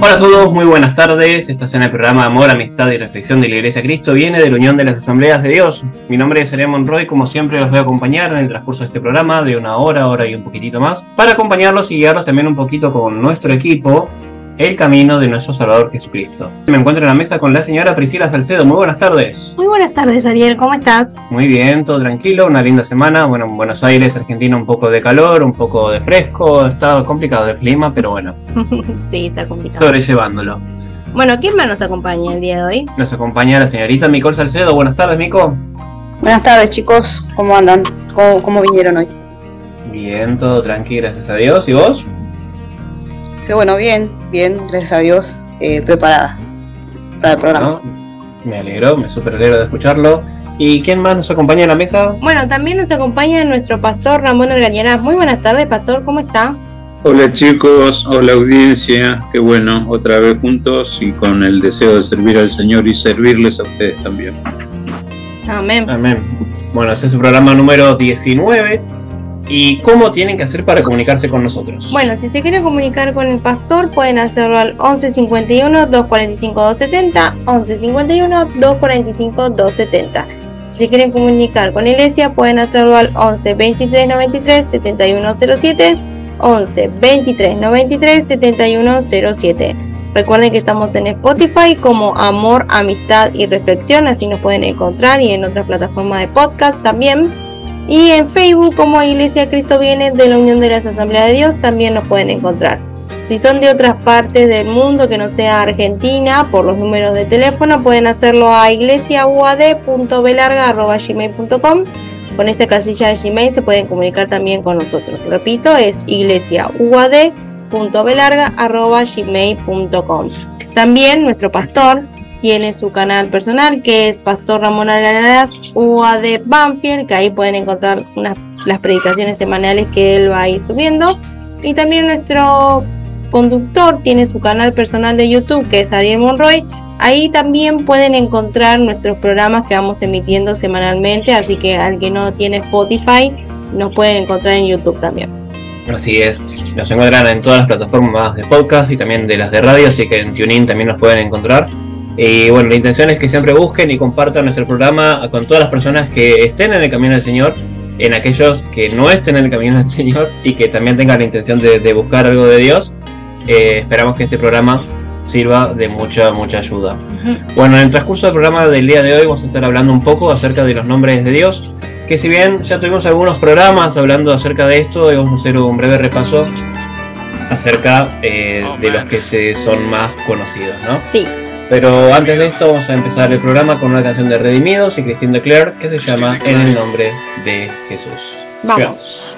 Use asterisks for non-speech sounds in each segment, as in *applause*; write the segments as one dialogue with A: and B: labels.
A: Hola a todos, muy buenas tardes. Estás en el programa Amor, Amistad y Reflexión de la Iglesia Cristo. Viene de la Unión de las Asambleas de Dios. Mi nombre es Ariel Monroy. Como siempre, los voy a acompañar en el transcurso de este programa de una hora, hora y un poquitito más, para acompañarlos y guiarlos también un poquito con nuestro equipo el camino de nuestro Salvador Jesucristo. Me encuentro en la mesa con la señora Priscila Salcedo. Muy buenas tardes.
B: Muy buenas tardes, Ariel. ¿Cómo estás?
A: Muy bien, todo tranquilo, una linda semana. Bueno, en Buenos Aires, Argentina, un poco de calor, un poco de fresco. Está complicado el clima, pero bueno. *laughs*
B: sí, está complicado.
A: Sobrellevándolo.
B: Bueno, ¿quién más nos acompaña el día de hoy?
A: Nos acompaña la señorita Micol Salcedo. Buenas tardes, Mico.
C: Buenas tardes, chicos. ¿Cómo andan? ¿Cómo, cómo vinieron hoy?
A: Bien, todo tranquilo, gracias a Dios. ¿Y vos?
C: Que bueno, bien, bien, gracias a Dios, eh, preparada para el programa.
A: me alegro, me super alegro de escucharlo. ¿Y quién más nos acompaña en la mesa?
B: Bueno, también nos acompaña nuestro pastor Ramón Organiana. Muy buenas tardes, pastor, ¿cómo está?
D: Hola chicos, hola audiencia, qué bueno, otra vez juntos y con el deseo de servir al Señor y servirles a ustedes también.
B: Amén.
A: Amén. Bueno, este es su programa número 19 ¿Y cómo tienen que hacer para comunicarse con nosotros?
B: Bueno, si se quieren comunicar con el pastor, pueden hacerlo al 1151 245 270, 1151 245 270. Si se quieren comunicar con iglesia, pueden hacerlo al 11 23 93 7107, 11 23 93 7107. Recuerden que estamos en Spotify como Amor, Amistad y Reflexión, así nos pueden encontrar y en otras plataformas de podcast también. Y en Facebook como Iglesia Cristo Viene de la Unión de las Asambleas de Dios también nos pueden encontrar. Si son de otras partes del mundo que no sea Argentina, por los números de teléfono pueden hacerlo a iglesiauad.belarga.gmail.com Con esa casilla de Gmail se pueden comunicar también con nosotros. Repito, es iglesiauad.belarga.gmail.com También nuestro pastor, tiene su canal personal que es Pastor Ramón Alganadas UAD Banfield, que ahí pueden encontrar las predicaciones semanales que él va a ir subiendo. Y también nuestro conductor tiene su canal personal de YouTube que es Ariel Monroy. Ahí también pueden encontrar nuestros programas que vamos emitiendo semanalmente, así que al que no tiene Spotify nos pueden encontrar en YouTube también.
A: Así es, nos encuentran en todas las plataformas de podcast y también de las de radio, así que en TuneIn también nos pueden encontrar. Y bueno, la intención es que siempre busquen y compartan nuestro programa con todas las personas que estén en el camino del Señor, en aquellos que no estén en el camino del Señor y que también tengan la intención de, buscar algo de Dios. Eh, esperamos que este programa sirva de mucha, mucha ayuda. Bueno, en el transcurso del programa del día de hoy vamos a estar hablando un poco acerca de los nombres de Dios, que si bien ya tuvimos algunos programas hablando acerca de esto, vamos a hacer un breve repaso acerca eh, de los que se son más conocidos, ¿no?
B: Sí.
A: Pero antes de esto vamos a empezar el programa con una canción de Redimidos y Christine de Clare que se llama En el nombre de Jesús.
B: Vamos.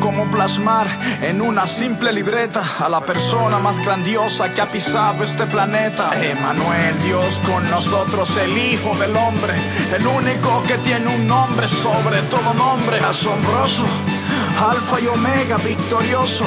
E: cómo plasmar en una simple libreta a la persona más grandiosa que ha pisado este planeta. Emanuel, Dios con nosotros, el Hijo del Hombre, el único que tiene un nombre sobre todo nombre, asombroso, Alfa y Omega, victorioso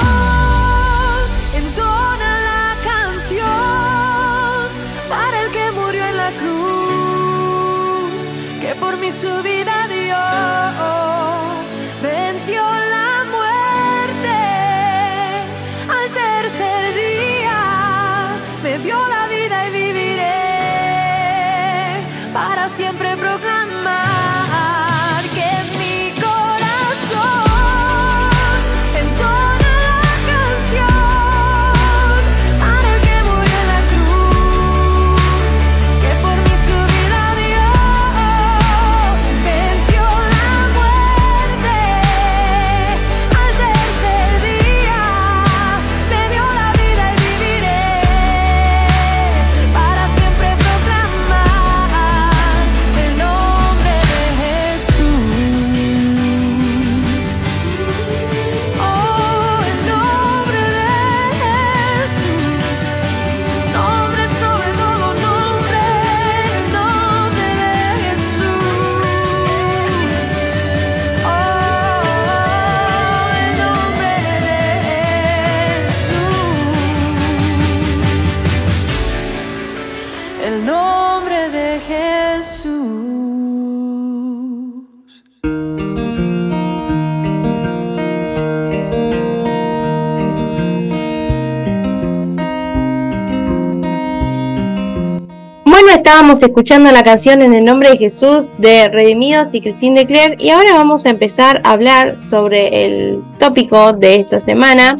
B: Estábamos escuchando la canción en el nombre de Jesús de Redimidos y Christine de Claire y ahora vamos a empezar a hablar sobre el tópico de esta semana.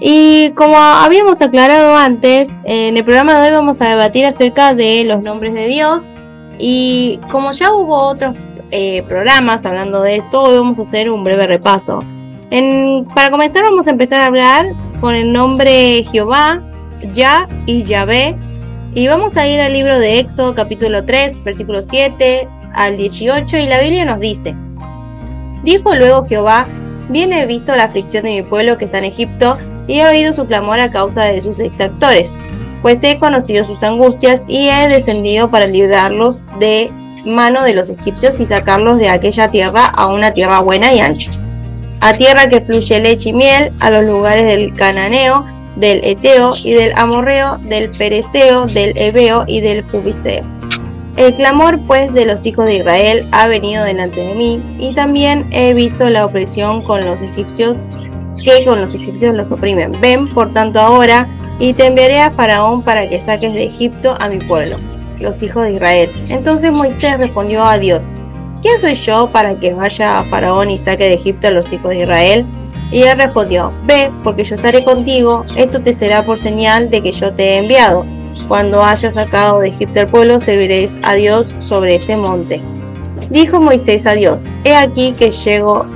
B: Y como habíamos aclarado antes, en el programa de hoy vamos a debatir acerca de los nombres de Dios y como ya hubo otros eh, programas hablando de esto, hoy vamos a hacer un breve repaso. Para comenzar vamos a empezar a hablar con el nombre Jehová, Ya y Yahvé y vamos a ir al libro de Éxodo capítulo 3, versículo 7 al 18 y la Biblia nos dice, Dijo luego Jehová, bien he visto la aflicción de mi pueblo que está en Egipto y he oído su clamor a causa de sus exactores, pues he conocido sus angustias y he descendido para librarlos de mano de los egipcios y sacarlos de aquella tierra a una tierra buena y ancha, a tierra que fluye leche y miel, a los lugares del cananeo, del Eteo y del Amorreo, del Pereceo, del Ebeo y del Jubiseo. El clamor pues de los hijos de Israel ha venido delante de mí, y también he visto la opresión con los egipcios, que con los egipcios los oprimen. Ven, por tanto, ahora, y te enviaré a Faraón para que saques de Egipto a mi pueblo, los hijos de Israel. Entonces Moisés respondió a Dios, ¿quién soy yo para que vaya a Faraón y saque de Egipto a los hijos de Israel? Y él respondió, ve, porque yo estaré contigo, esto te será por señal de que yo te he enviado. Cuando hayas sacado de Egipto al pueblo, serviréis a Dios sobre este monte. Dijo Moisés a Dios, he aquí que llego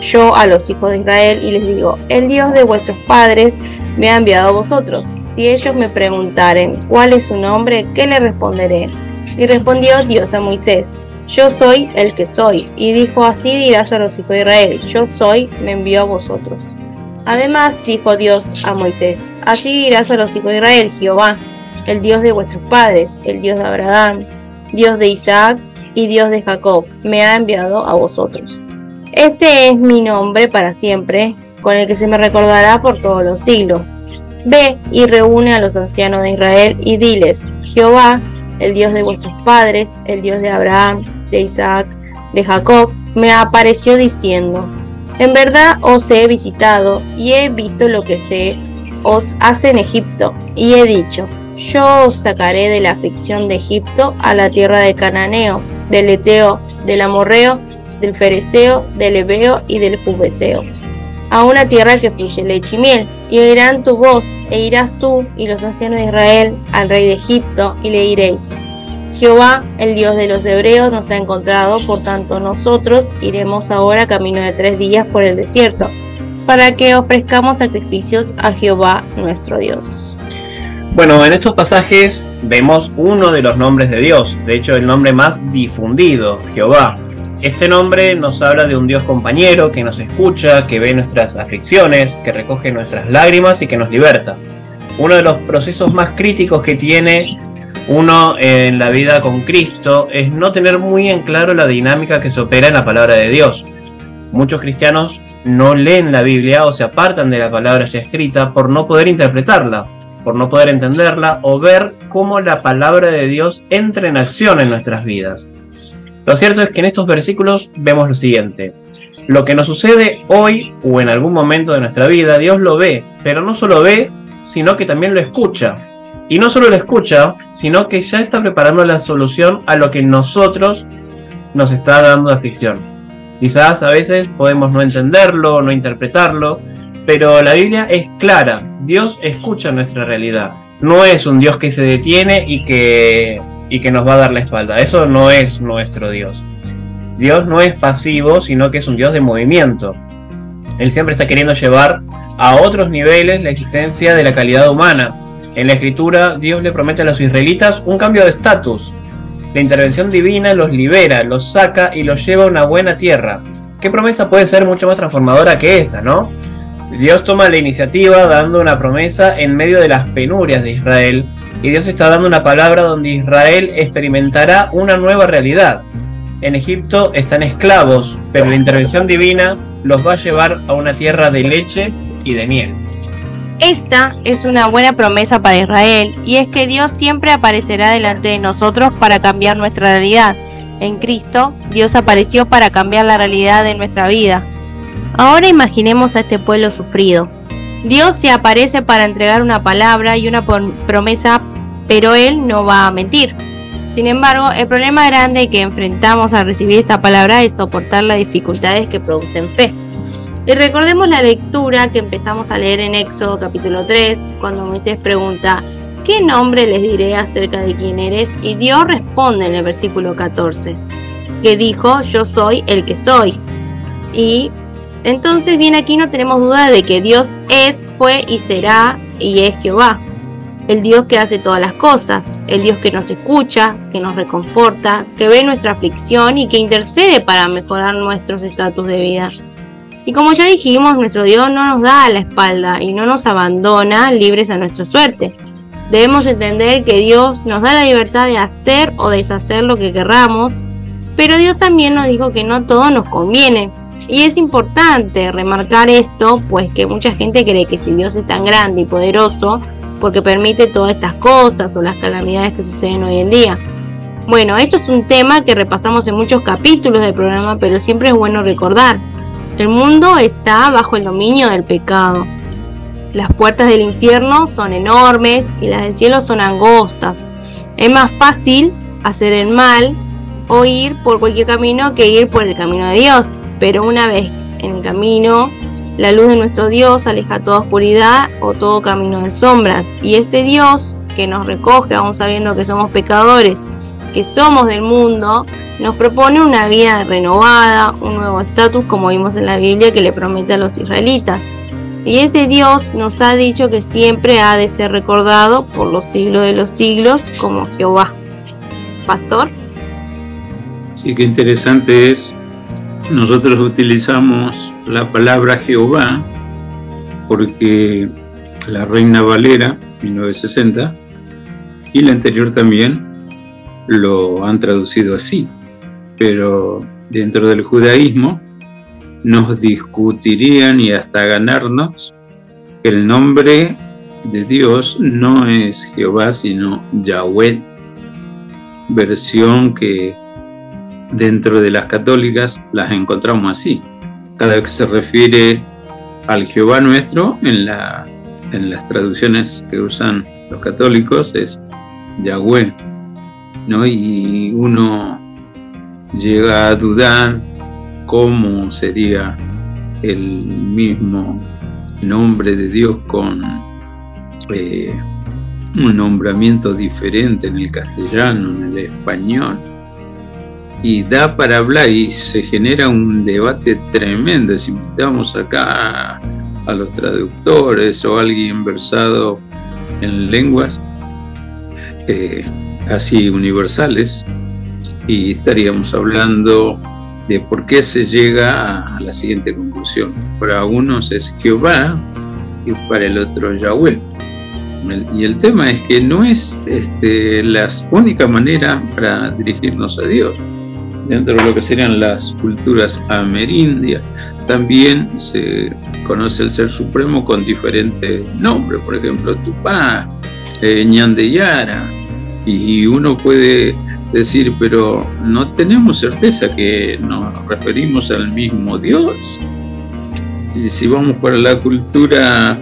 B: yo a los hijos de Israel y les digo, el Dios de vuestros padres me ha enviado a vosotros. Si ellos me preguntaren cuál es su nombre, ¿qué le responderé? Y respondió Dios a Moisés, yo soy el que soy. Y dijo, así dirás a los hijos de Israel, yo soy, me envió a vosotros. Además dijo Dios a Moisés, así dirás a los hijos de Israel, Jehová, el Dios de vuestros padres, el Dios de Abraham, Dios de Isaac y Dios de Jacob, me ha enviado a vosotros. Este es mi nombre para siempre, con el que se me recordará por todos los siglos. Ve y reúne a los ancianos de Israel y diles, Jehová, el Dios de vuestros padres, el Dios de Abraham, de Isaac, de Jacob, me apareció diciendo, en verdad os he visitado y he visto lo que se os hace en Egipto, y he dicho, Yo os sacaré de la aflicción de Egipto a la tierra de Cananeo, del Eteo, del Amorreo, del Fereceo, del Ebeo y del Jubeseo, a una tierra que fluye leche y miel. Y oirán tu voz, e irás tú y los ancianos de Israel al rey de Egipto, y le diréis, Jehová, el Dios de los hebreos, nos ha encontrado, por tanto nosotros iremos ahora camino de tres días por el desierto, para que ofrezcamos sacrificios a Jehová nuestro Dios.
A: Bueno, en estos pasajes vemos uno de los nombres de Dios, de hecho el nombre más difundido, Jehová. Este nombre nos habla de un Dios compañero que nos escucha, que ve nuestras aflicciones, que recoge nuestras lágrimas y que nos liberta. Uno de los procesos más críticos que tiene uno en la vida con Cristo es no tener muy en claro la dinámica que se opera en la palabra de Dios. Muchos cristianos no leen la Biblia o se apartan de la palabra ya escrita por no poder interpretarla, por no poder entenderla o ver cómo la palabra de Dios entra en acción en nuestras vidas. Lo cierto es que en estos versículos vemos lo siguiente. Lo que nos sucede hoy o en algún momento de nuestra vida, Dios lo ve, pero no solo ve, sino que también lo escucha. Y no solo lo escucha, sino que ya está preparando la solución a lo que nosotros nos está dando aflicción. Quizás a veces podemos no entenderlo, no interpretarlo, pero la Biblia es clara. Dios escucha nuestra realidad. No es un Dios que se detiene y que, y que nos va a dar la espalda. Eso no es nuestro Dios. Dios no es pasivo, sino que es un Dios de movimiento. Él siempre está queriendo llevar a otros niveles la existencia de la calidad humana en la escritura, Dios le promete a los israelitas un cambio de estatus. La intervención divina los libera, los saca y los lleva a una buena tierra. ¿Qué promesa puede ser mucho más transformadora que esta, no? Dios toma la iniciativa dando una promesa en medio de las penurias de Israel y Dios está dando una palabra donde Israel experimentará una nueva realidad. En Egipto están esclavos, pero la intervención divina los va a llevar a una tierra de leche y de miel.
B: Esta es una buena promesa para Israel y es que Dios siempre aparecerá delante de nosotros para cambiar nuestra realidad. En Cristo, Dios apareció para cambiar la realidad de nuestra vida. Ahora imaginemos a este pueblo sufrido. Dios se aparece para entregar una palabra y una promesa, pero Él no va a mentir. Sin embargo, el problema grande que enfrentamos al recibir esta palabra es soportar las dificultades que producen fe. Y recordemos la lectura que empezamos a leer en Éxodo capítulo 3, cuando Moisés pregunta, ¿qué nombre les diré acerca de quién eres? Y Dios responde en el versículo 14, que dijo, yo soy el que soy. Y entonces bien aquí no tenemos duda de que Dios es, fue y será y es Jehová. El Dios que hace todas las cosas, el Dios que nos escucha, que nos reconforta, que ve nuestra aflicción y que intercede para mejorar nuestros estatus de vida. Y como ya dijimos, nuestro Dios no nos da la espalda y no nos abandona libres a nuestra suerte. Debemos entender que Dios nos da la libertad de hacer o deshacer lo que querramos, pero Dios también nos dijo que no todo nos conviene. Y es importante remarcar esto, pues que mucha gente cree que si Dios es tan grande y poderoso, porque permite todas estas cosas o las calamidades que suceden hoy en día. Bueno, esto es un tema que repasamos en muchos capítulos del programa, pero siempre es bueno recordar. El mundo está bajo el dominio del pecado. Las puertas del infierno son enormes y las del cielo son angostas. Es más fácil hacer el mal o ir por cualquier camino que ir por el camino de Dios. Pero una vez en el camino, la luz de nuestro Dios aleja toda oscuridad o todo camino de sombras. Y este Dios que nos recoge aún sabiendo que somos pecadores, que somos del mundo, nos propone una vida renovada, un nuevo estatus como vimos en la Biblia que le promete a los israelitas. Y ese Dios nos ha dicho que siempre ha de ser recordado por los siglos de los siglos como Jehová. Pastor.
D: Sí, qué interesante es. Nosotros utilizamos la palabra Jehová porque la Reina Valera, 1960, y la anterior también, lo han traducido así pero dentro del judaísmo nos discutirían y hasta ganarnos que el nombre de Dios no es Jehová, sino Yahweh, versión que dentro de las católicas las encontramos así. Cada vez que se refiere al Jehová nuestro, en la en las traducciones que usan los católicos es Yahweh, ¿no? Y uno llega a dudar cómo sería el mismo nombre de Dios con eh, un nombramiento diferente en el castellano, en el español. Y da para hablar y se genera un debate tremendo. Si invitamos acá a, los traductores o a alguien versado en lenguas eh, así universales, y estaríamos hablando de por qué se llega a la siguiente conclusión. Para unos es Jehová y para el otro Yahweh. Y el tema es que no es este, la única manera para dirigirnos a Dios. Dentro de lo que serían las culturas amerindias, también se conoce el Ser Supremo con diferentes nombres, por ejemplo, Tupá, eh, Ñandeyara, y uno puede decir, pero no tenemos certeza que nos referimos al mismo Dios. Y si vamos para la cultura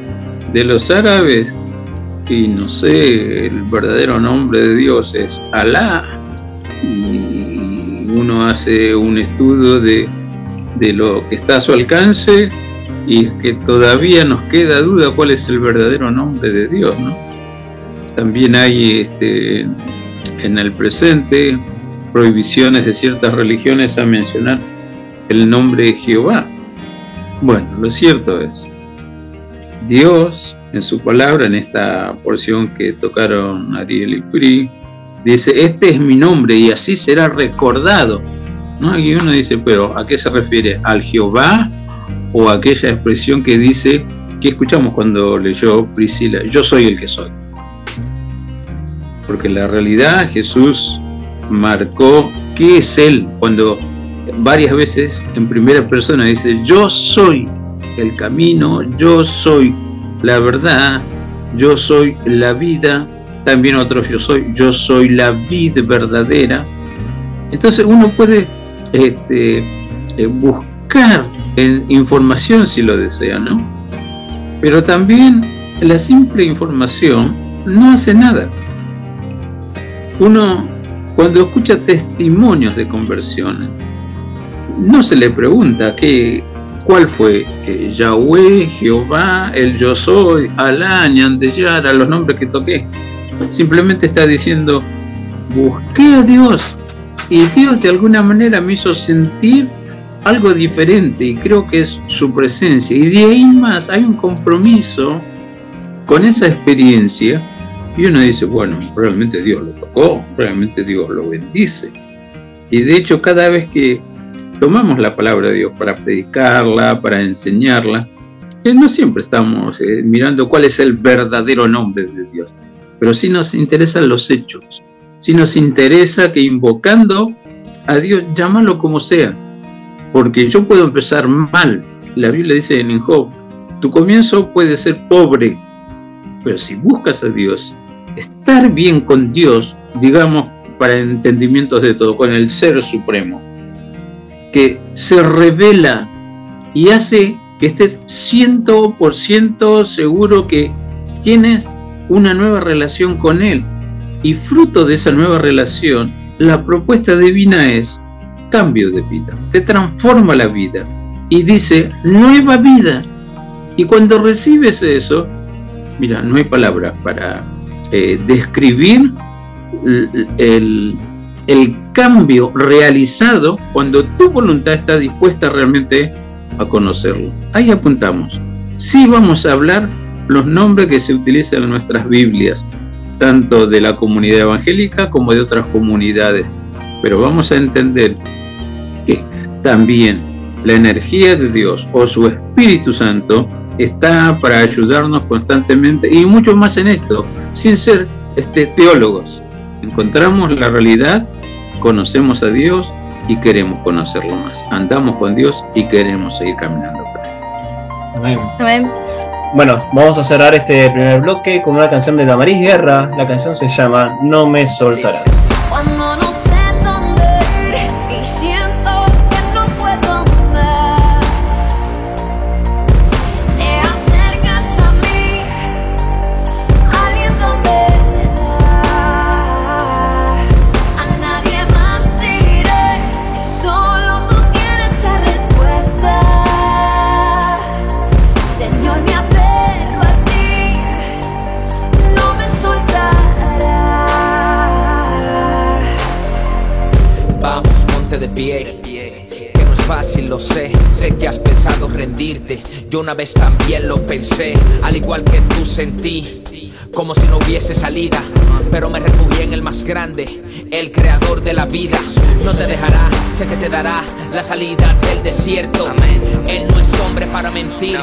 D: de los árabes, y no sé, el verdadero nombre de Dios es Alá. Y uno hace un estudio de, lo que está a su alcance y que todavía nos queda duda cuál es el verdadero nombre de Dios, También hay este, en el presente prohibiciones de ciertas religiones a mencionar el nombre de Jehová. Bueno, lo cierto es, Dios en su palabra, en esta porción que tocaron Ariel y Pri, dice, este es mi nombre y así será recordado. ¿No? Y uno dice, pero ¿a qué se refiere? ¿Al Jehová o a aquella expresión que dice, que escuchamos cuando leyó Priscila, yo soy el que soy? Porque la realidad Jesús marcó qué es Él cuando varias veces en primera persona dice, yo soy el camino, yo soy la verdad, yo soy la vida, también otros yo soy, yo soy la vida verdadera. Entonces uno puede este, eh, buscar información si lo desea, ¿no? Pero también la simple información no hace nada. Uno, cuando escucha testimonios de conversión, no se le pregunta qué, ¿Cuál fue? Eh, Yahweh, Jehová, el yo soy, Alá, Ñandeyara, los nombres que toqué. Simplemente está diciendo, busqué a Dios y Dios de alguna manera me hizo sentir algo diferente y creo que es su presencia. Y de ahí más hay un compromiso con esa experiencia y uno dice, bueno, realmente Dios lo tocó, realmente Dios lo bendice. Y de hecho cada vez que tomamos la palabra de Dios para predicarla, para enseñarla, que no siempre estamos eh, mirando cuál es el verdadero nombre de Dios, pero sí nos interesan los hechos, sí nos interesa que invocando a Dios, llámalo como sea, porque yo puedo empezar mal. La Biblia dice en Job, tu comienzo puede ser pobre, pero si buscas a Dios, estar bien con Dios, digamos, para entendimientos de todo, con el Ser Supremo, que se revela y hace que estés 100% seguro que tienes una nueva relación con Él. Y fruto de esa nueva relación, la propuesta divina es cambio de vida, te transforma la vida y dice nueva vida. Y cuando recibes eso, mira, no hay palabras para eh, describir el, el cambio realizado cuando tu voluntad está dispuesta realmente a conocerlo. Ahí apuntamos. Sí vamos a hablar los nombres que se utilizan en nuestras Biblias, tanto de la comunidad evangélica como de otras comunidades, pero vamos a entender que también la energía de Dios o su Espíritu Santo está para ayudarnos constantemente y mucho más en esto, sin ser este, teólogos. Encontramos la realidad conocemos a Dios y queremos conocerlo más. Andamos con Dios y queremos seguir caminando con Él.
A: Amén. Bueno, vamos a cerrar este primer bloque con una canción de Damaris Guerra. La canción se llama No me soltarás.
F: Yo una vez también lo pensé, al igual que tú sentí como si no hubiese salida. Pero me refugié en el más grande, el creador de la vida. No te dejará, sé que te dará la salida del desierto. Él no es hombre para mentir.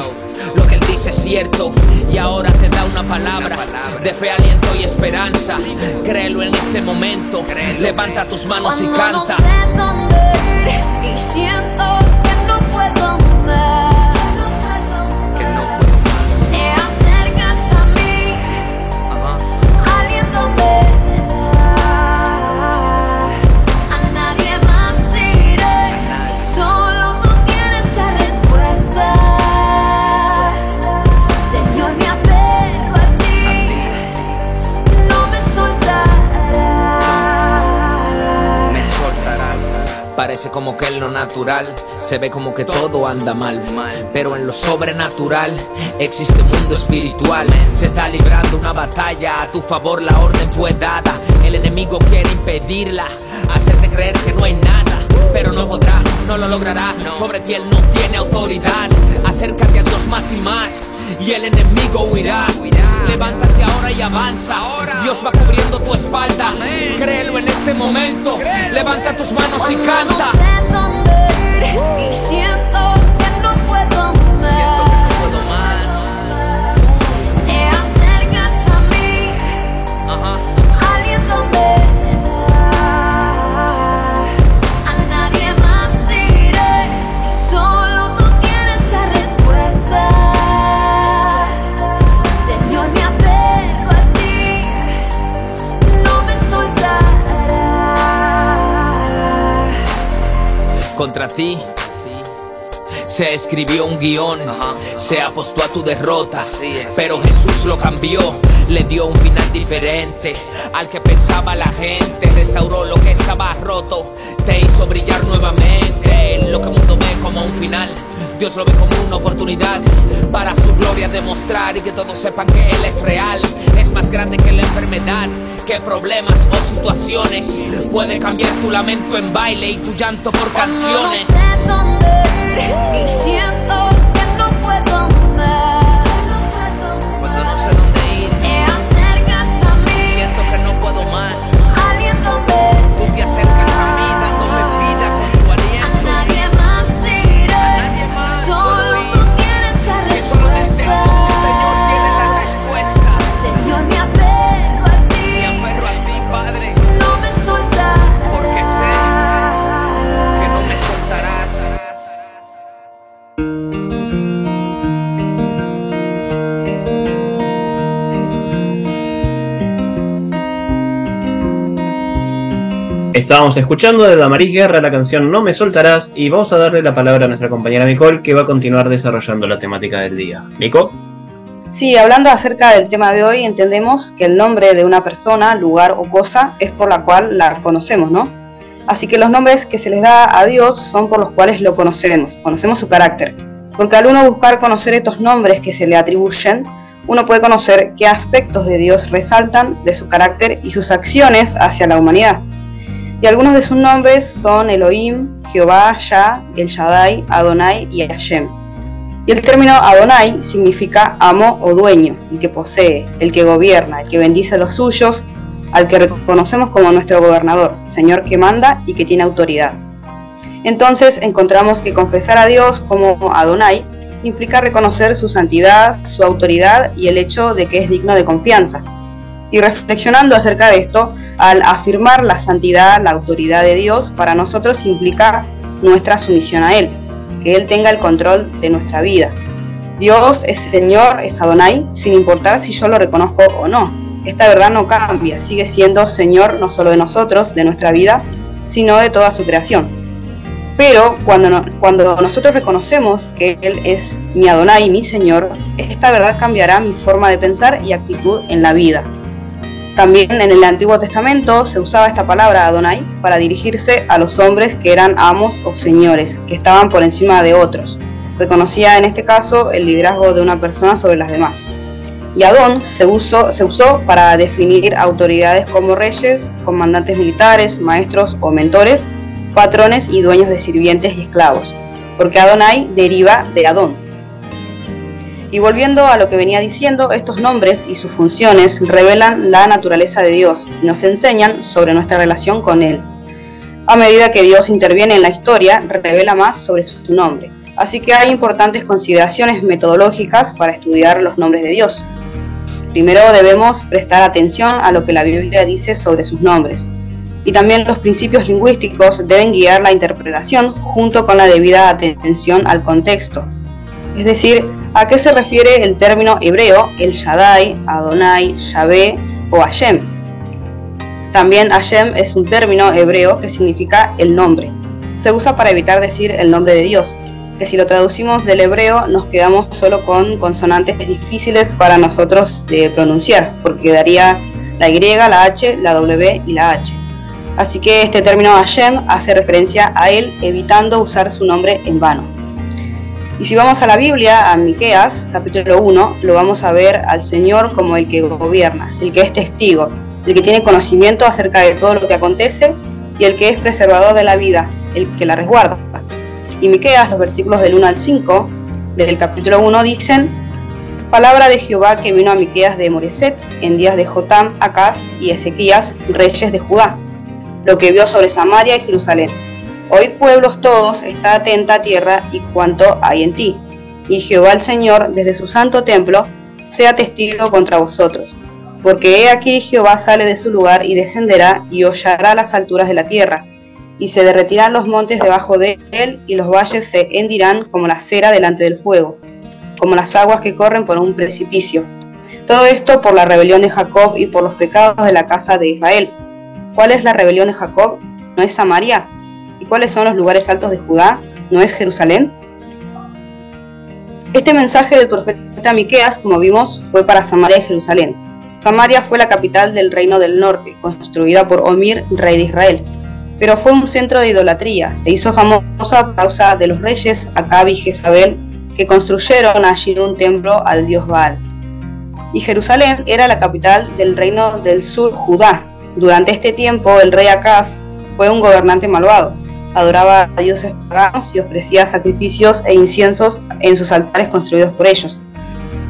F: Lo que él dice es cierto y ahora te da una palabra de fe, aliento y esperanza. Créelo en este momento. Levanta tus manos y canta.
E: No sé dónde ir y siento que no puedo más.
F: Parece como que en lo natural se ve como que todo anda mal. Pero en lo sobrenatural existe un mundo espiritual. Se está librando una batalla, a tu favor la orden fue dada. El enemigo quiere impedirla, hacerte creer que no hay nada. Pero no podrá, no lo logrará. Sobre ti él no tiene autoridad. Acércate a Dios más y más, y el enemigo huirá. Levántate ahora y avanza. Dios va cubriendo tu espalda. Créelo en este momento. Levanta tus manos y canta.
E: No sé dónde ir y siento
F: contra ti. Se escribió un guion, se apostó a tu derrota, pero Jesús lo cambió, le dio un final diferente al que pensaba la gente, restauró lo que estaba roto, te hizo brillar nuevamente, lo que mundo ve como un final, Dios lo ve como una oportunidad para su gloria demostrar y que todos sepan que Él es real, es más grande que la enfermedad, que problemas o situaciones, puede cambiar tu lamento en baile y tu llanto por canciones.
E: No sé dónde ir y siento
A: Estábamos escuchando de Damaris Guerra la canción No me soltarás y vamos a darle la palabra a nuestra compañera Nicole que va a continuar desarrollando la temática del día. Nico.
C: Sí, hablando acerca del tema de hoy, entendemos que el nombre de una persona, lugar o cosa es por la cual la conocemos, ¿no? Así que los nombres que se les da a Dios son por los cuales lo conocemos, conocemos su carácter. Porque al uno buscar conocer estos nombres que se le atribuyen, uno puede conocer qué aspectos de Dios resaltan de su carácter y sus acciones hacia la humanidad. Y algunos de sus nombres son Elohim, Jehová, Yah, El Shaddai, Adonai y Hashem. Y el término Adonai significa amo o dueño, el que posee, el que gobierna, el que bendice a los suyos, al que reconocemos como nuestro gobernador, Señor que manda y que tiene autoridad. Entonces encontramos que confesar a Dios como Adonai implica reconocer su santidad, su autoridad y el hecho de que es digno de confianza. Y reflexionando acerca de esto, al afirmar la santidad, la autoridad de Dios, para nosotros implica nuestra sumisión a Él, que Él tenga el control de nuestra vida. Dios es Señor, es Adonai, sin importar si yo lo reconozco o no. Esta verdad no cambia, sigue siendo Señor no solo de nosotros, de nuestra vida, sino de toda su creación. Pero cuando, cuando nosotros reconocemos que Él es mi Adonai, mi Señor, esta verdad cambiará mi forma de pensar y actitud en la vida. También en el Antiguo Testamento se usaba esta palabra Adonai para dirigirse a los hombres que eran amos o señores, que estaban por encima de otros. Reconocía en este caso el liderazgo de una persona sobre las demás. Y Adón se usó, se usó para definir autoridades como reyes, comandantes militares, maestros o mentores, patrones y dueños de sirvientes y esclavos. porque Adonai deriva de Adón. Y volviendo a lo que venía diciendo, estos nombres y sus funciones revelan la naturaleza de Dios y nos enseñan sobre nuestra relación con Él. A medida que Dios interviene en la historia, revela más sobre su nombre. Así que hay importantes consideraciones metodológicas para estudiar los nombres de Dios. Primero debemos prestar atención a lo que la Biblia dice sobre sus nombres. Y también los principios lingüísticos deben guiar la interpretación junto con la debida atención al contexto. Es decir, a qué se refiere el término hebreo el Shaddai, Adonai, Yahvé o Hashem. También Hashem es un término hebreo que significa el nombre. Se usa para evitar decir el nombre de Dios, que si lo traducimos del hebreo nos quedamos solo con consonantes difíciles para nosotros de pronunciar, porque daría la Y, la H, la W y la H. Así que este término Hashem hace referencia a él, evitando usar su nombre en vano. Y si vamos a la Biblia, a Miqueas, capítulo 1, lo vamos a ver al Señor como el que gobierna, el que es testigo, el que tiene conocimiento acerca de todo lo que acontece y el que es preservador de la vida, el que la resguarda. Y Miqueas, los versículos del 1 al 5 del capítulo 1 dicen: Palabra de Jehová que vino a Miqueas de Moreset en días de Jotam, Acaz y Ezequías, reyes de Judá, lo que vio sobre Samaria y Jerusalén Oíd pueblos todos, está atenta tierra y cuanto hay en ti. Y Jehová el Señor, desde su santo templo, sea testigo contra vosotros. Porque he aquí Jehová sale de su lugar y descenderá y hollará las alturas de la tierra. Y se derretirán los montes debajo de él y los valles se hendirán como la cera delante del fuego, como las aguas que corren por un precipicio. Todo esto por la rebelión de Jacob y por los pecados de la casa de Israel. ¿Cuál es la rebelión de Jacob? ¿No es Samaria? ¿Y cuáles son los lugares altos de Judá? ¿No es Jerusalén? Este mensaje del profeta Miqueas, como vimos, fue para Samaria y Jerusalén. Samaria fue la capital del reino del norte, construida por Omir, rey de Israel. Pero fue un centro de idolatría. Se hizo famosa a causa de los reyes Acab y Jezabel que construyeron allí un templo al dios Baal. Y Jerusalén era la capital del reino del sur, Judá. Durante este tiempo, el rey Acaz fue un gobernante malvado adoraba a dioses paganos y ofrecía sacrificios e inciensos en sus altares construidos por ellos.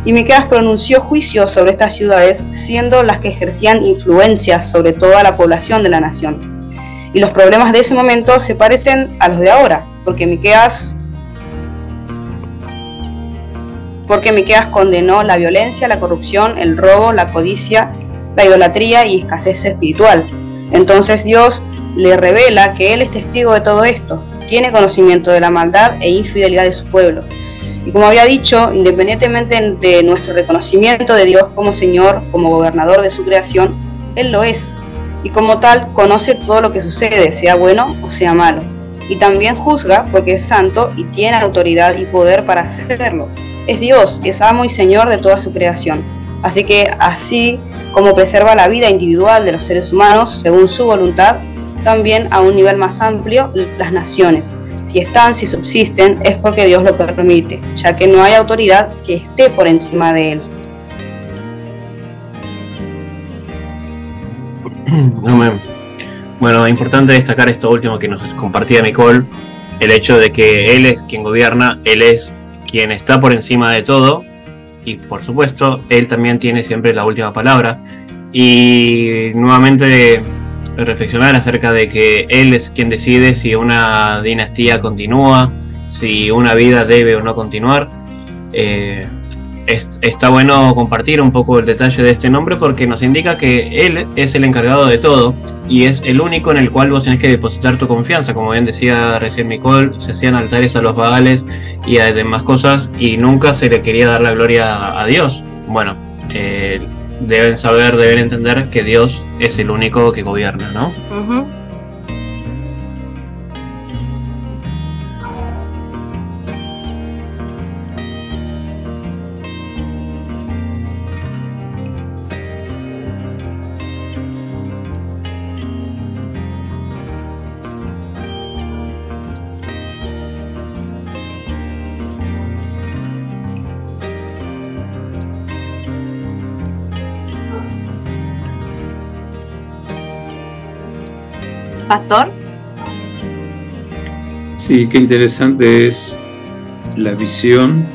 C: Y Miqueas pronunció juicio sobre estas ciudades, siendo las que ejercían influencia sobre toda la población de la nación. Y los problemas de ese momento se parecen a los de ahora, porque Miqueas porque Miqueas condenó la violencia, la corrupción, el robo, la codicia, la idolatría y escasez espiritual. Entonces Dios le revela que Él es testigo de todo esto, tiene conocimiento de la maldad e infidelidad de su pueblo. Y como había dicho, independientemente de nuestro reconocimiento de Dios como Señor, como gobernador de su creación, Él lo es. Y como tal, conoce todo lo que sucede, sea bueno o sea malo. Y también juzga porque es santo y tiene autoridad y poder para hacerlo. Es Dios, es amo y Señor de toda su creación. Así que así como preserva la vida individual de los seres humanos según su voluntad, también a un nivel más amplio las naciones. Si están, si subsisten, es porque Dios lo permite, ya que no hay autoridad que esté por encima de él. *clears throat*
A: Bueno, importante destacar esto último que nos compartía Nicole, el hecho de que Él es quien gobierna, Él es quien está por encima de todo y por supuesto Él también tiene siempre la última palabra. Y nuevamente reflexionar acerca de que él es quien decide si una dinastía continúa, si una vida debe o no continuar. Eh, está bueno compartir un poco el detalle de este nombre porque nos indica que él es el encargado de todo y es el único en el cual vos tenés que depositar tu confianza. Como bien decía recién Nicole, se hacían altares a los bagales y a demás cosas y nunca se le quería dar la gloria a Dios. Bueno, eh, deben saber, deben entender que Dios es el único que gobierna, ¿no?
D: Sí, qué interesante es la visión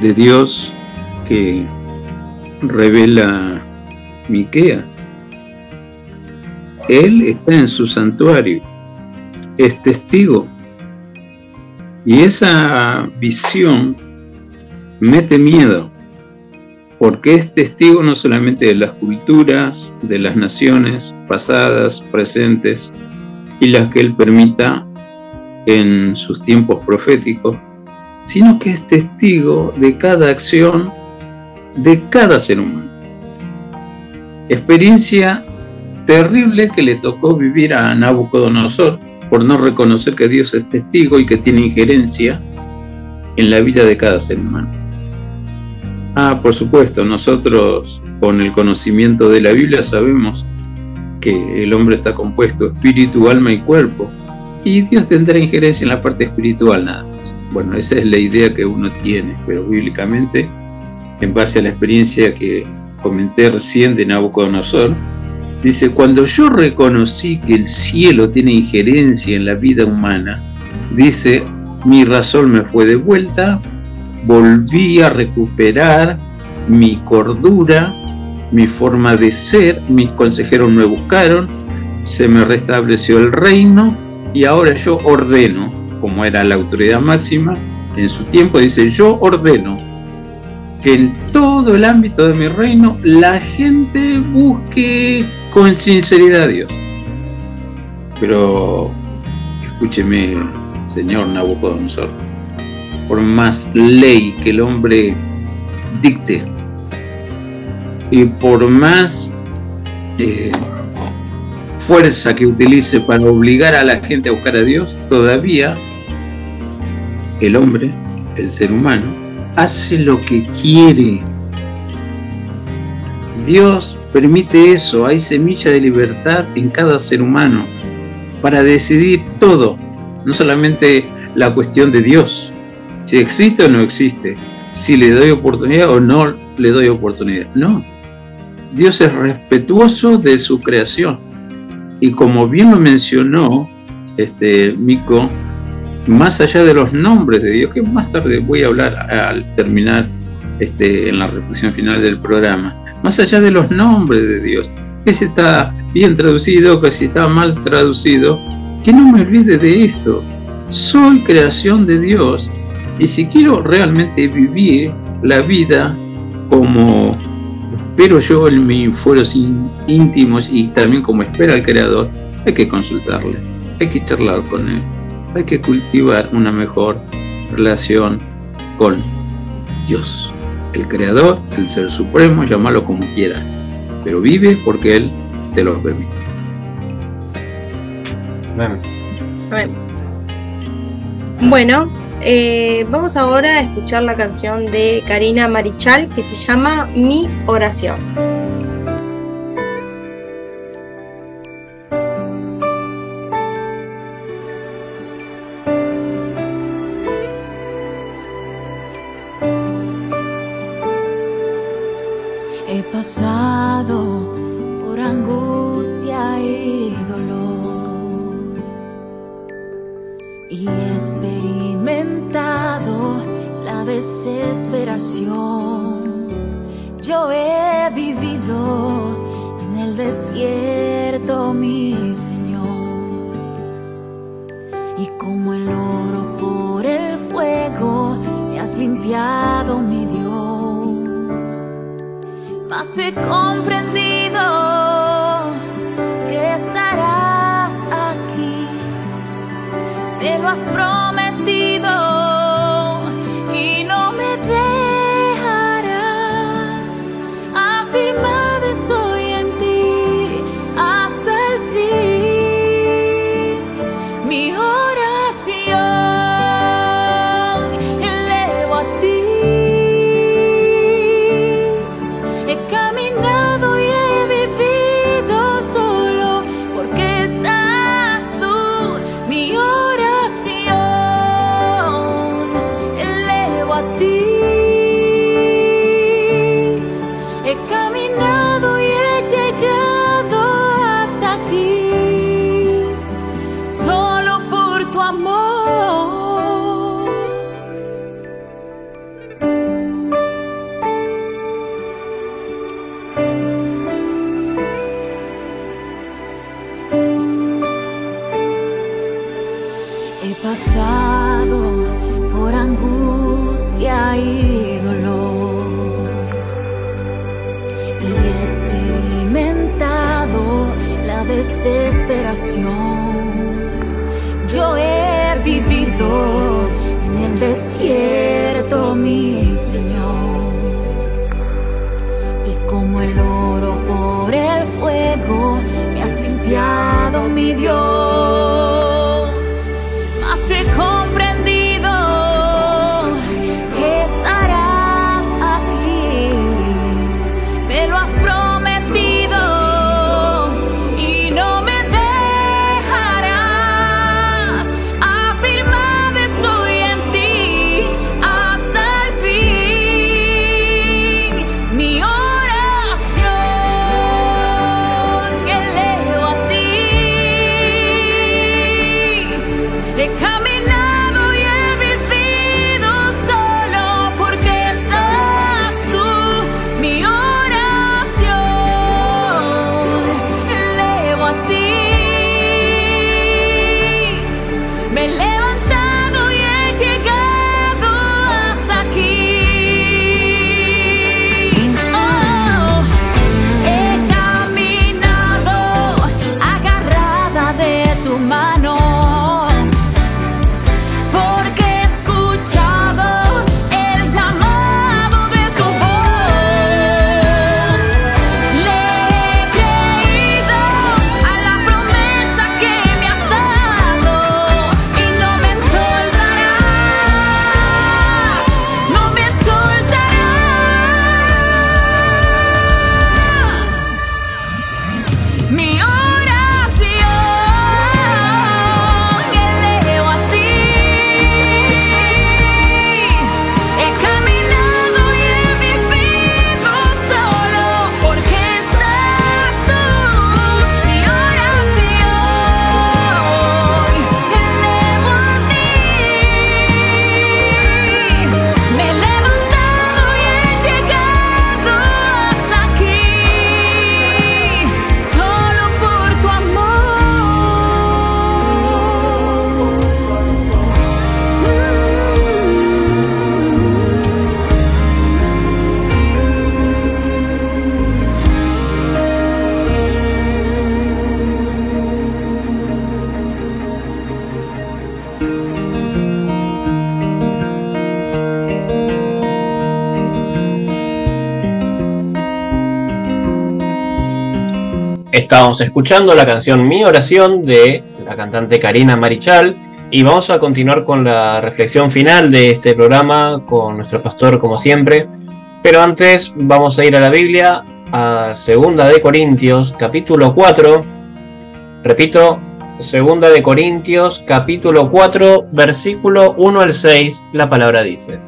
D: de Dios que revela Miquea. Él está en su santuario, es testigo. Y esa visión mete miedo, porque es testigo no solamente de las culturas, de las naciones pasadas, presentes, y las que él permita en sus tiempos proféticos, sino que es testigo de cada acción de cada ser humano. Experiencia terrible que le tocó vivir a Nabucodonosor por no reconocer que Dios es testigo y que tiene injerencia en la vida de cada ser humano. Ah, por supuesto, nosotros con el conocimiento de la Biblia sabemos que el hombre está compuesto espíritu, alma y cuerpo, y Dios tendrá injerencia en la parte espiritual nada más. Bueno, esa es la idea que uno tiene, pero bíblicamente, en base a la experiencia que comenté recién de Nabucodonosor, dice, cuando yo reconocí que el cielo tiene injerencia en la vida humana, dice, mi razón me fue de vuelta, volví a recuperar mi cordura, mi forma de ser, mis consejeros me buscaron, se me restableció el reino y ahora yo ordeno, como era la autoridad máxima, en su tiempo dice, yo ordeno que en todo el ámbito de mi reino la gente busque con sinceridad a Dios. Pero escúcheme, señor Nabucodonosor, por más ley que el hombre dicte y por más eh, fuerza que utilice para obligar a la gente a buscar a Dios, todavía el hombre, el ser humano, hace lo que quiere. Dios permite eso, hay semilla de libertad en cada ser humano para decidir todo, no solamente la cuestión de Dios, si existe o no existe, si le doy oportunidad o no le doy oportunidad. No, Dios es respetuoso de su creación. Y como bien lo mencionó este Mico, más allá de los nombres de Dios, que más tarde voy a hablar al terminar este, en la reflexión final del programa, más allá de los nombres de Dios, que si está bien traducido, que si está mal traducido, que no me olvide de esto. Soy creación de Dios y si quiero realmente vivir la vida como espero yo en mis fueros íntimos y también como espera el Creador, hay que consultarle, hay que charlar con Él, hay que cultivar una mejor relación con Dios, el Creador, el Ser Supremo, llámalo como quieras, pero vive porque Él te lo permite.
E: Bueno, eh, vamos ahora a escuchar la canción de Karina Marichal que se llama Mi oración.
A: Estábamos escuchando la canción Mi oración de la cantante Karina Marichal y vamos a continuar con la reflexión final de este programa con nuestro pastor como siempre. Pero antes vamos a ir a la Biblia, a Segunda de Corintios, capítulo 4. Repito, Segunda de Corintios, capítulo 4, versículo 1 al 6, la palabra dice.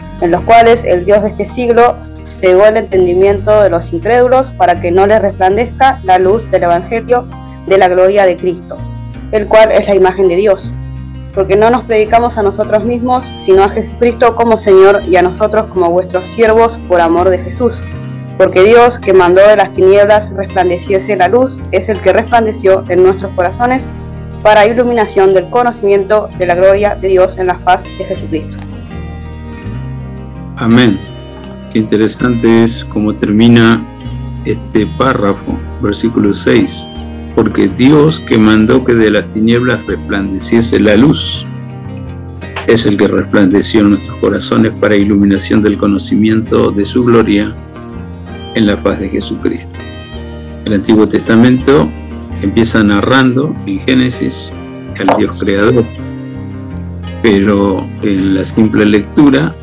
C: en los cuales el Dios de este siglo cegó el entendimiento de los incrédulos para que no les resplandezca la luz del Evangelio de la gloria de Cristo, el cual es la imagen de Dios. Porque no nos predicamos a nosotros mismos, sino a Jesucristo como Señor y a nosotros como vuestros siervos por amor de Jesús. Porque Dios, que mandó de las tinieblas resplandeciese la luz, es el que resplandeció en nuestros corazones para iluminación del conocimiento de la gloria de Dios en la faz de Jesucristo.
D: Amén. Qué interesante es cómo termina este párrafo, versículo 6. Porque Dios que mandó que de las tinieblas resplandeciese la luz, es el que resplandeció en nuestros corazones para iluminación del conocimiento de su gloria en la paz de Jesucristo. El Antiguo Testamento empieza narrando en Génesis al Dios creador, pero en la simple lectura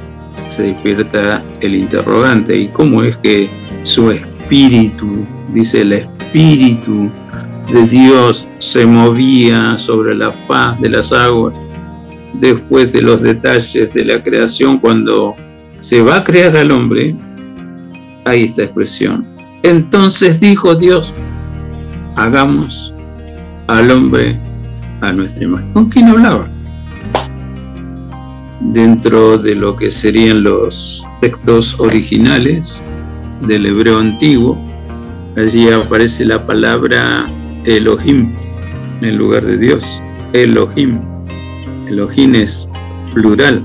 D: se despierta el interrogante, ¿y cómo es que su espíritu, dice el espíritu de Dios, se movía sobre la faz de las aguas después de los detalles de la creación, cuando se va a crear al hombre? Hay esta expresión. Entonces dijo Dios, hagamos al hombre a nuestra imagen. ¿Con quién hablaba? Dentro de lo que serían los textos originales del hebreo antiguo. Allí aparece la palabra Elohim en lugar de Dios. Elohim. Elohim es plural.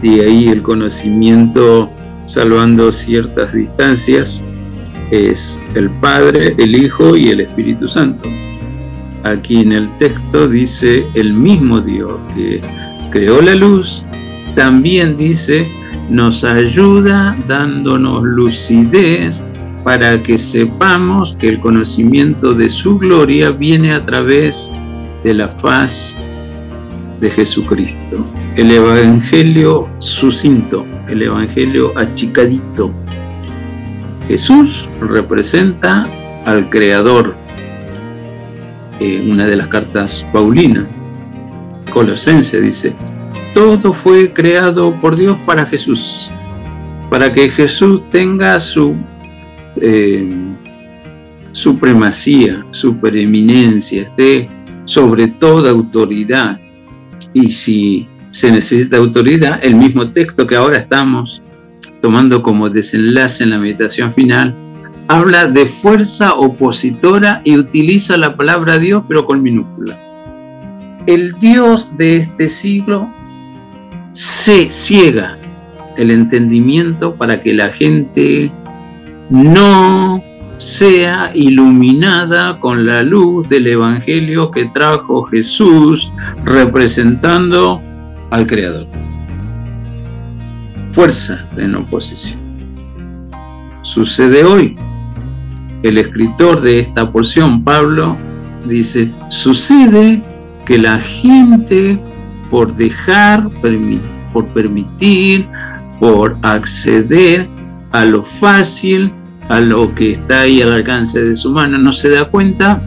D: De ahí el conocimiento, salvando ciertas distancias, es el Padre, el Hijo y el Espíritu Santo. Aquí en el texto dice el mismo Dios que creó la luz, también dice, nos ayuda dándonos lucidez para que sepamos que el conocimiento de su gloria viene a través de la faz de Jesucristo. El Evangelio sucinto, el Evangelio achicadito. Jesús representa al Creador. En una de las cartas Paulina, Colosense dice, todo fue creado por Dios para Jesús, para que Jesús tenga su eh, supremacía, su preeminencia, esté sobre toda autoridad. Y si se necesita autoridad, el mismo texto que ahora estamos tomando como desenlace en la meditación final, habla de fuerza opositora y utiliza la palabra Dios pero con minúscula. El Dios de este siglo se ciega el entendimiento para que la gente no sea iluminada con la luz del Evangelio que trajo Jesús representando al Creador. Fuerza en oposición. Sucede hoy. El escritor de esta porción, Pablo, dice, sucede que la gente por dejar, por permitir, por acceder a lo fácil, a lo que está ahí al alcance de su mano, no se da cuenta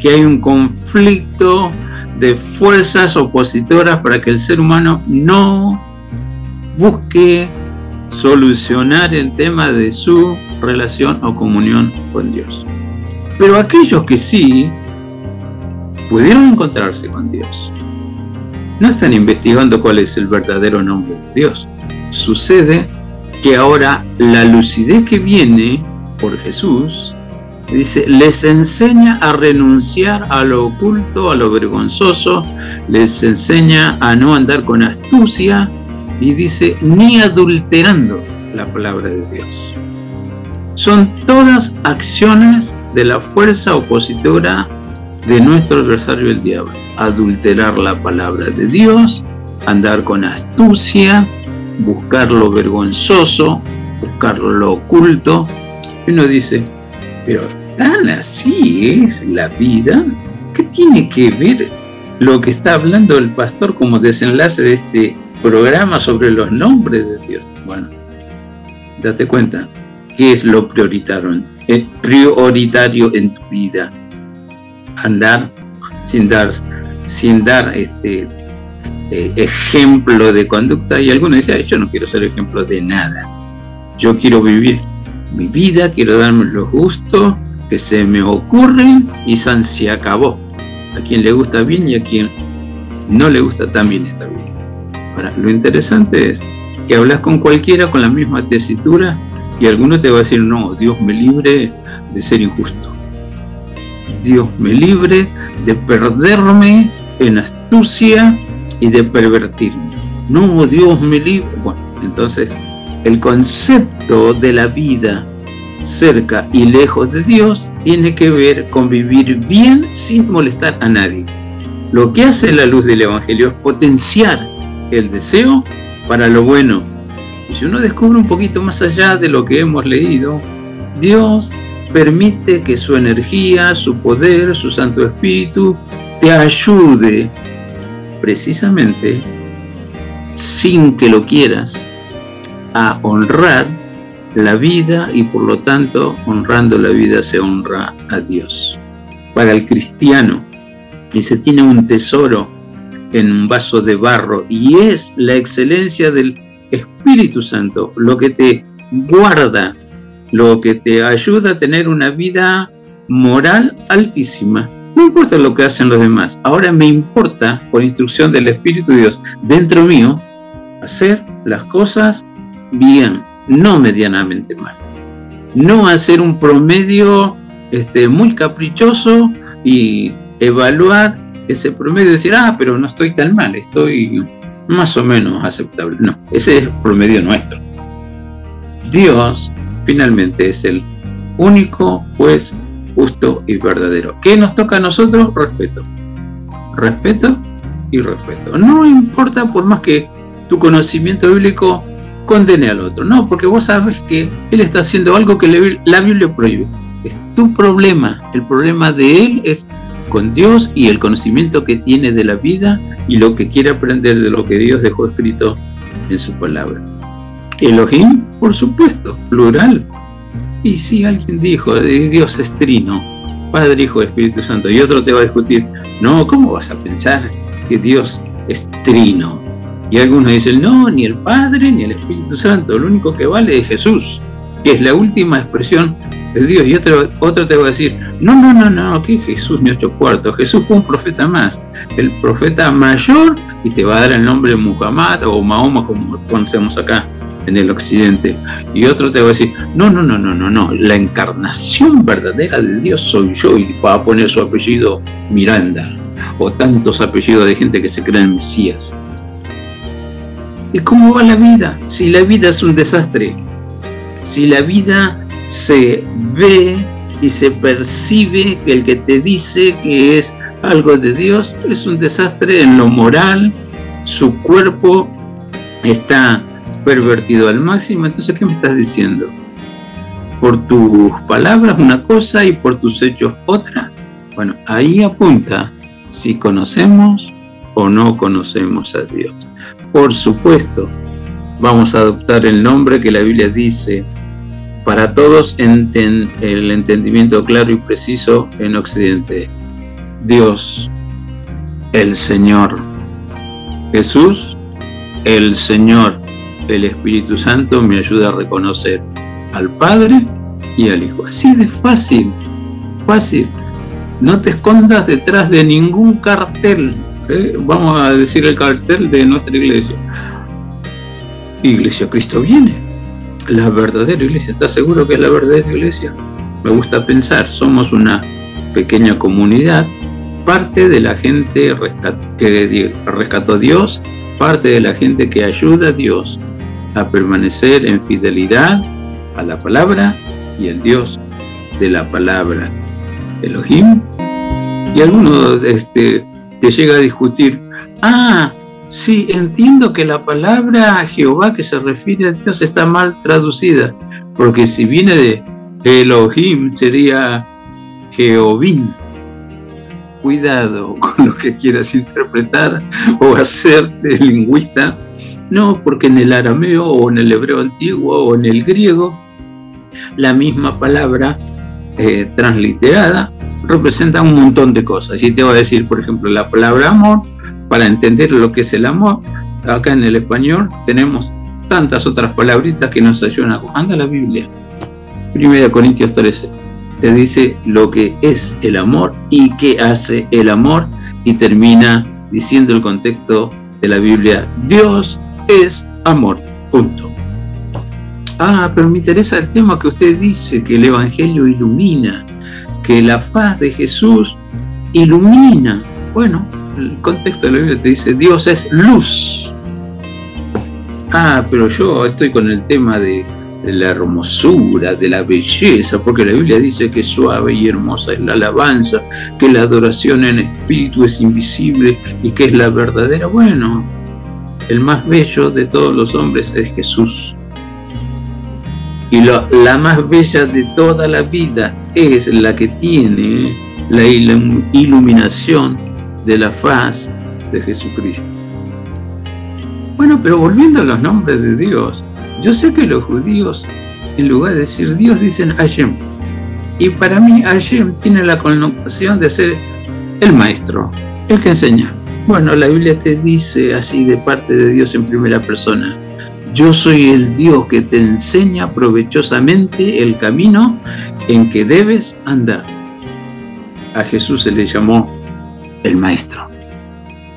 D: que hay un conflicto de fuerzas opositoras para que el ser humano no busque solucionar el tema de su relación o comunión con Dios. Pero aquellos que sí pudieron encontrarse con Dios, no están investigando cuál es el verdadero nombre de Dios. Sucede que ahora la lucidez que viene por Jesús, dice, les enseña a renunciar a lo oculto, a lo vergonzoso, les enseña a no andar con astucia y dice, ni adulterando la palabra de Dios. Son todas acciones de la fuerza opositora de nuestro adversario el diablo. Adulterar la palabra de Dios, andar con astucia, buscar lo vergonzoso, buscar lo oculto. Y uno dice, pero tan así es la vida. ¿Qué tiene que ver lo que está hablando el pastor como desenlace de este programa sobre los nombres de Dios? Bueno, date cuenta, ¿qué es lo prioritario, prioritario en tu vida? Andar sin dar, sin dar este eh, ejemplo de conducta. Y algunos dicen, yo no quiero ser ejemplo de nada. Yo quiero vivir mi vida, quiero darme los gustos que se me ocurren y san se acabó. A quien le gusta bien y a quien no le gusta también está bien. Ahora, lo interesante es que hablas con cualquiera con la misma tesitura y alguno te va a decir, no, Dios me libre de ser injusto. Dios me libre de perderme en astucia y de pervertirme. No, Dios me libre. Bueno, entonces el concepto de la vida cerca y lejos de Dios tiene que ver con vivir bien sin molestar a nadie. Lo que hace la luz del Evangelio es potenciar el deseo para lo bueno. Y si uno descubre un poquito más allá de lo que hemos leído, Dios permite que su energía, su poder, su Santo Espíritu te ayude precisamente sin que lo quieras a honrar la vida y por lo tanto honrando la vida se honra a Dios. Para el cristiano, y se tiene un tesoro en un vaso de barro y es la excelencia del Espíritu Santo lo que te guarda lo que te ayuda a tener una vida moral altísima. No importa lo que hacen los demás. Ahora me importa, por instrucción del Espíritu de Dios, dentro mío, hacer las cosas bien, no medianamente mal. No hacer un promedio este, muy caprichoso y evaluar ese promedio y decir, ah, pero no estoy tan mal, estoy más o menos aceptable. No, ese es el promedio nuestro. Dios finalmente es el único juez justo y verdadero. ¿Qué nos toca a nosotros? Respeto. Respeto y respeto. No importa por más que tu conocimiento bíblico condene al otro. No, porque vos sabes que él está haciendo algo que la Biblia prohíbe. Es tu problema. El problema de él es con Dios y el conocimiento que tiene de la vida y lo que quiere aprender de lo que Dios dejó escrito en su palabra. Elohim, por supuesto, plural. Y si alguien dijo Dios es trino, Padre, Hijo, Espíritu Santo, y otro te va a discutir, no, ¿cómo vas a pensar que Dios es trino? Y algunos dicen, no, ni el Padre ni el Espíritu Santo, lo único que vale es Jesús, que es la última expresión de Dios. Y otro, otro te va a decir, no, no, no, no, que Jesús ni ocho cuartos, Jesús fue un profeta más, el profeta mayor, y te va a dar el nombre de Muhammad o Mahoma como conocemos acá en el occidente. Y otro te va a decir, no, no, no, no, no, no, la encarnación verdadera de Dios soy yo y va a poner su apellido Miranda o tantos apellidos de gente que se creen Mesías. ¿Y cómo va la vida? Si la vida es un desastre, si la vida se ve y se percibe que el que te dice que es algo de Dios es un desastre en lo moral, su cuerpo está pervertido al máximo, entonces ¿qué me estás diciendo? Por tus palabras una cosa y por tus hechos otra. Bueno, ahí apunta si conocemos o no conocemos a Dios. Por supuesto, vamos a adoptar el nombre que la Biblia dice para todos el entendimiento claro y preciso en Occidente. Dios, el Señor. Jesús, el Señor. El Espíritu Santo me ayuda a reconocer al Padre y al Hijo. Así de fácil, fácil. No te escondas detrás de ningún cartel. ¿eh? Vamos a decir el cartel de nuestra iglesia. Iglesia Cristo viene la verdadera iglesia. ¿Estás seguro que es la verdadera iglesia? Me gusta pensar, somos una pequeña comunidad, parte de la gente que rescató a Dios, parte de la gente que ayuda a Dios a permanecer en fidelidad a la palabra y al Dios de la palabra. Elohim. Y algunos este, te llega a discutir, ah, Sí, entiendo que la palabra Jehová que se refiere a Dios está mal traducida, porque si viene de Elohim sería Jehovín. Cuidado con lo que quieras interpretar o hacerte lingüista. No, porque en el arameo o en el hebreo antiguo o en el griego, la misma palabra eh, transliterada representa un montón de cosas. Y te voy a decir, por ejemplo, la palabra amor para entender lo que es el amor. Acá en el español tenemos tantas otras palabritas que nos ayudan. Anda la Biblia. Primera Corintios 13. Te dice lo que es el amor y qué hace el amor y termina diciendo el contexto de la Biblia. Dios es amor. Punto. Ah, pero me interesa el tema que usted dice, que el Evangelio ilumina, que la faz de Jesús ilumina. Bueno, el contexto de la Biblia te dice, Dios es luz. Ah, pero yo estoy con el tema de, la hermosura, de la belleza, porque la Biblia dice que suave y hermosa es la alabanza, que la adoración en espíritu es invisible y que es la verdadera. Bueno, el más bello de todos los hombres es Jesús. Y la más bella de toda la vida es la que tiene la iluminación de la faz de Jesucristo. Bueno, pero volviendo a los nombres de Dios, yo sé que los judíos, en lugar de decir Dios, dicen Hashem. Y para mí Hashem tiene la connotación de ser el maestro, el que enseña. Bueno, la Biblia te dice así de parte de Dios en primera persona. Yo soy el Dios que te enseña provechosamente el camino en que debes andar. a Jesús se le llamó el Maestro.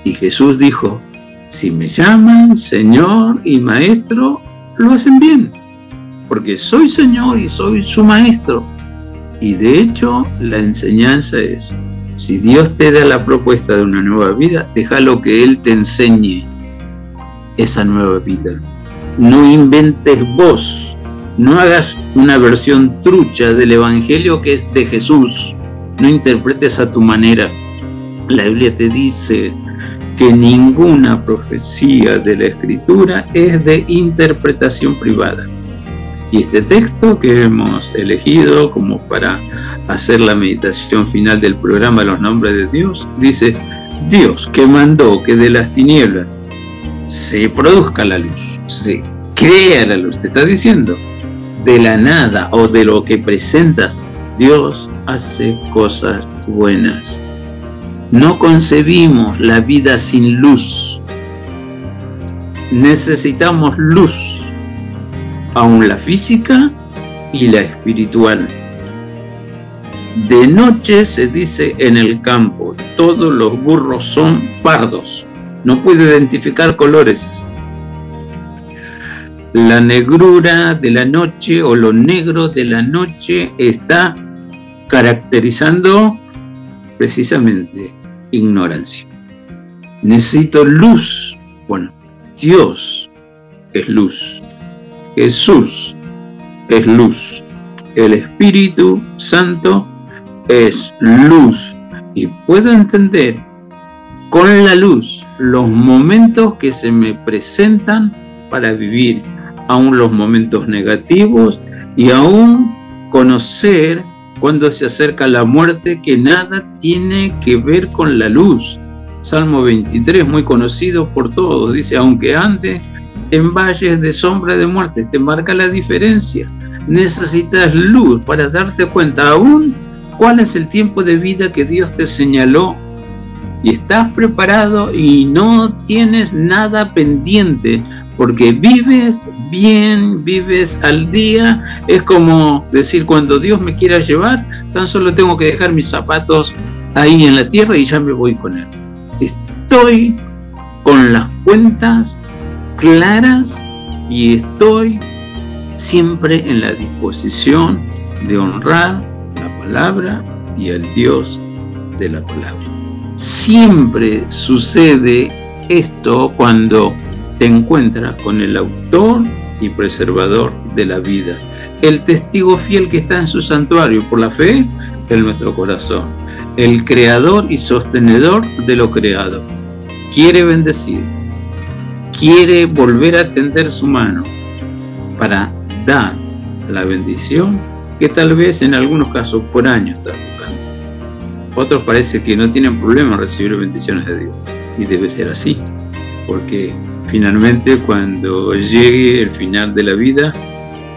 D: Y Jesús dijo, si me llaman Señor y Maestro, lo hacen bien, porque soy Señor y soy su Maestro. Y de hecho, la enseñanza es, si Dios te da la propuesta de una nueva vida, déjalo que Él te enseñe esa nueva vida. No inventes vos, no hagas una versión trucha del Evangelio que es de Jesús, no interpretes a tu manera. La Biblia te dice que ninguna profecía de la Escritura es de interpretación privada. Y este texto que hemos elegido como para hacer la meditación final del programa Los Nombres de Dios, dice, Dios que mandó que de las tinieblas se produzca la luz, se crea la luz, te está diciendo, de la nada o de lo que presentas, Dios hace cosas buenas. No concebimos la vida sin luz. Necesitamos luz aún la física y la espiritual. De noche se dice en el campo, todos los burros son pardos, no puede identificar colores. La negrura de la noche o lo negro de la noche está caracterizando precisamente ignorancia. Necesito luz. Bueno, Dios es luz. Jesús es luz. El Espíritu Santo es luz. Y puedo entender con la luz los momentos que se me presentan para vivir, aún los momentos negativos y aún conocer cuando se acerca la muerte que nada tiene que ver con la luz. Salmo 23, muy conocido por todos, dice, aunque antes en valles de sombra de muerte, te marca la diferencia. Necesitas luz para darte cuenta aún cuál es el tiempo de vida que Dios te señaló. Y estás preparado y no tienes nada pendiente porque vives bien, vives al día. Es como decir, cuando Dios me quiera llevar, tan solo tengo que dejar mis zapatos ahí en la tierra y ya me voy con Él. Estoy con las cuentas claras y estoy siempre en la disposición de honrar la palabra y al Dios de la palabra. Siempre sucede esto cuando te encuentras con el autor y preservador de la vida, el testigo fiel que está en su santuario por la fe en nuestro corazón, el creador y sostenedor de lo creado. Quiere bendecir, quiere volver a tender su mano para dar la bendición que tal vez en algunos casos por años está buscando. Otros parece que no tienen problema en recibir bendiciones de Dios. Y debe ser así, porque finalmente cuando llegue el final de la vida,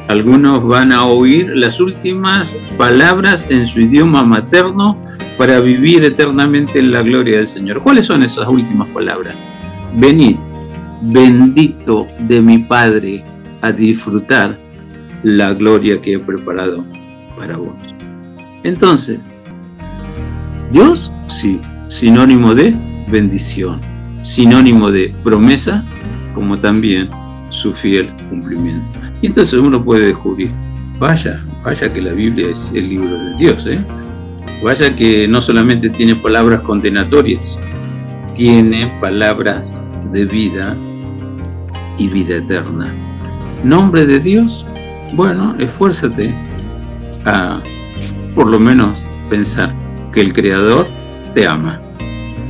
D: algunos van a oír las últimas palabras en su idioma materno para vivir eternamente en la gloria del Señor. ¿Cuáles son esas últimas palabras? Venid, bendito de mi Padre, a disfrutar la gloria que he preparado para vos. Entonces, Dios, sí, sinónimo de bendición, sinónimo de promesa, como también su fiel cumplimiento. Y entonces uno puede descubrir, vaya, vaya que la Biblia es el libro de Dios, ¿eh? vaya que no solamente tiene palabras condenatorias, tiene palabras de vida y vida eterna. Nombre de Dios, bueno, esfuérzate a por lo menos pensar que el Creador te ama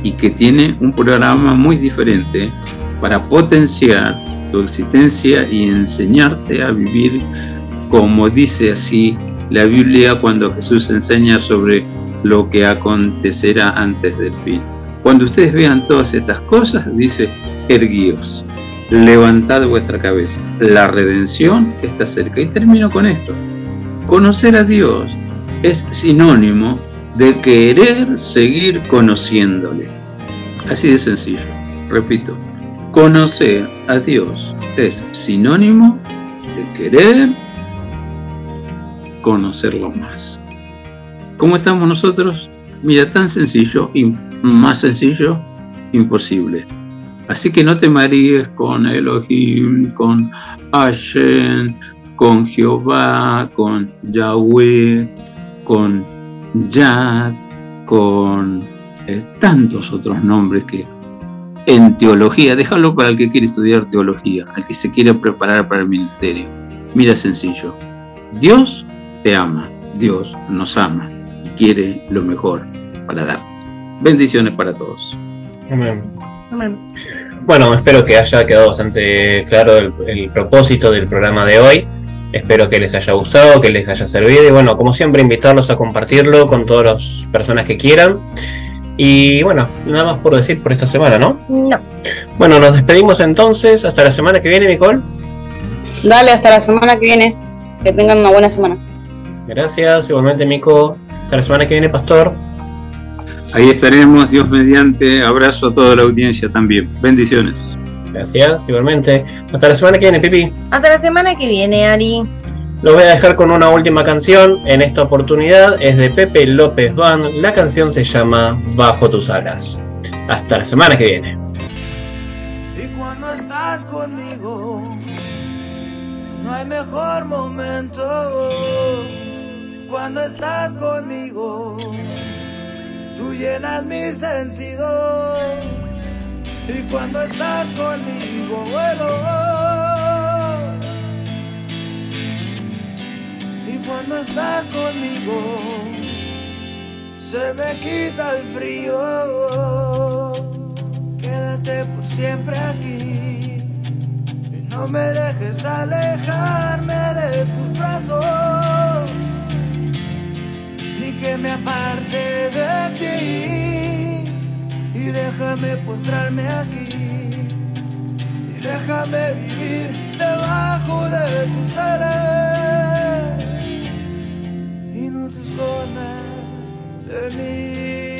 D: y que tiene un programa muy diferente para potenciar tu existencia y enseñarte a vivir como dice así la Biblia cuando Jesús enseña sobre lo que acontecerá antes del fin. Cuando ustedes vean todas estas cosas, dice, erguíos, levantad vuestra cabeza. La redención está cerca. Y termino con esto. Conocer a Dios es sinónimo de querer seguir conociéndole. Así de sencillo. Repito, conocer a Dios es sinónimo de querer conocerlo más. ¿Cómo estamos nosotros? Mira, tan sencillo y más sencillo, imposible. Así que no te maríes con Elohim, con Hashem, con Jehová, con Yahweh, con Yad, con eh, tantos otros nombres que en teología, déjalo para el que quiere estudiar teología, al que se quiere preparar para el ministerio. Mira sencillo, Dios te ama, Dios nos ama y quiere lo mejor para dar. Bendiciones para todos.
A: Amén. Bueno, espero que haya quedado bastante claro el, el propósito del programa de hoy. Espero que les haya gustado, que les haya servido y bueno, como siempre invitarlos a compartirlo con todas las personas que quieran. Y bueno, nada más por decir por esta semana, ¿no?
B: No.
A: Bueno, nos despedimos entonces. Hasta la semana que viene, Nicole.
C: Dale, hasta la semana que viene. Que tengan una buena semana.
A: Gracias, igualmente, Mico. Hasta la semana que viene, Pastor.
D: Ahí estaremos, Dios mediante. Abrazo a toda la audiencia también. Bendiciones.
A: Gracias, igualmente. Hasta la semana que viene, Pipi.
B: Hasta la semana que viene, Ari.
A: Los voy a dejar con una última canción. En esta oportunidad es de Pepe López Band. La canción se llama Bajo tus alas. Hasta la semana que viene.
G: Y cuando estás conmigo, no hay mejor momento. Cuando estás conmigo, tú llenas mis sentidos. Y cuando estás conmigo, vuelo. Y cuando estás conmigo, se me quita el frío. Quédate por siempre aquí y no me dejes alejarme de tus brazos, ni que me aparte de ti. Y déjame postrarme aquí y déjame vivir debajo de tus alas y no te escondas de mí.